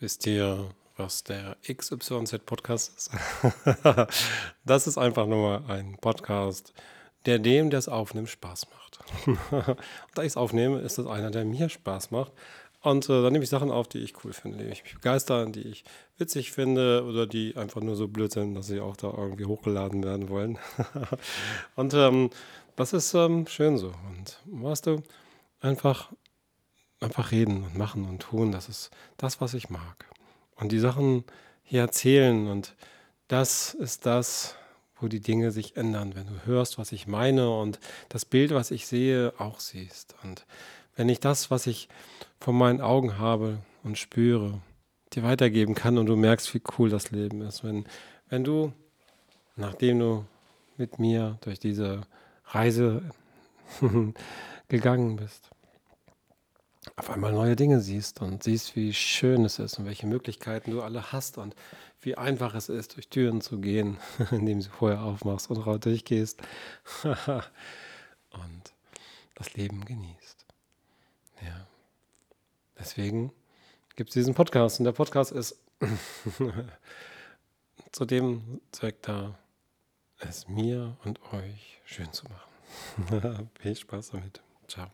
Wisst ihr, was der XYZ-Podcast ist? das ist einfach nur ein Podcast, der dem, der es aufnimmt, Spaß macht. Und da ich es aufnehme, ist das einer, der mir Spaß macht. Und äh, dann nehme ich Sachen auf, die ich cool finde, die ich mich begeister, die ich witzig finde oder die einfach nur so blöd sind, dass sie auch da irgendwie hochgeladen werden wollen. und ähm, das ist ähm, schön so. Und weißt du, einfach einfach reden und machen und tun, das ist das, was ich mag. Und die Sachen hier erzählen und das ist das, wo die Dinge sich ändern, wenn du hörst, was ich meine und das Bild, was ich sehe, auch siehst. Und wenn ich das, was ich vor meinen Augen habe und spüre, dir weitergeben kann und du merkst, wie cool das Leben ist. Wenn, wenn du, nachdem du mit mir durch diese Reise gegangen bist, auf einmal neue Dinge siehst und siehst, wie schön es ist und welche Möglichkeiten du alle hast und wie einfach es ist, durch Türen zu gehen, indem du vorher aufmachst und raus durchgehst und das Leben genießt. Ja. Deswegen gibt es diesen Podcast und der Podcast ist zu dem Zweck da, es mir und euch schön zu machen. Viel Spaß damit. Ciao.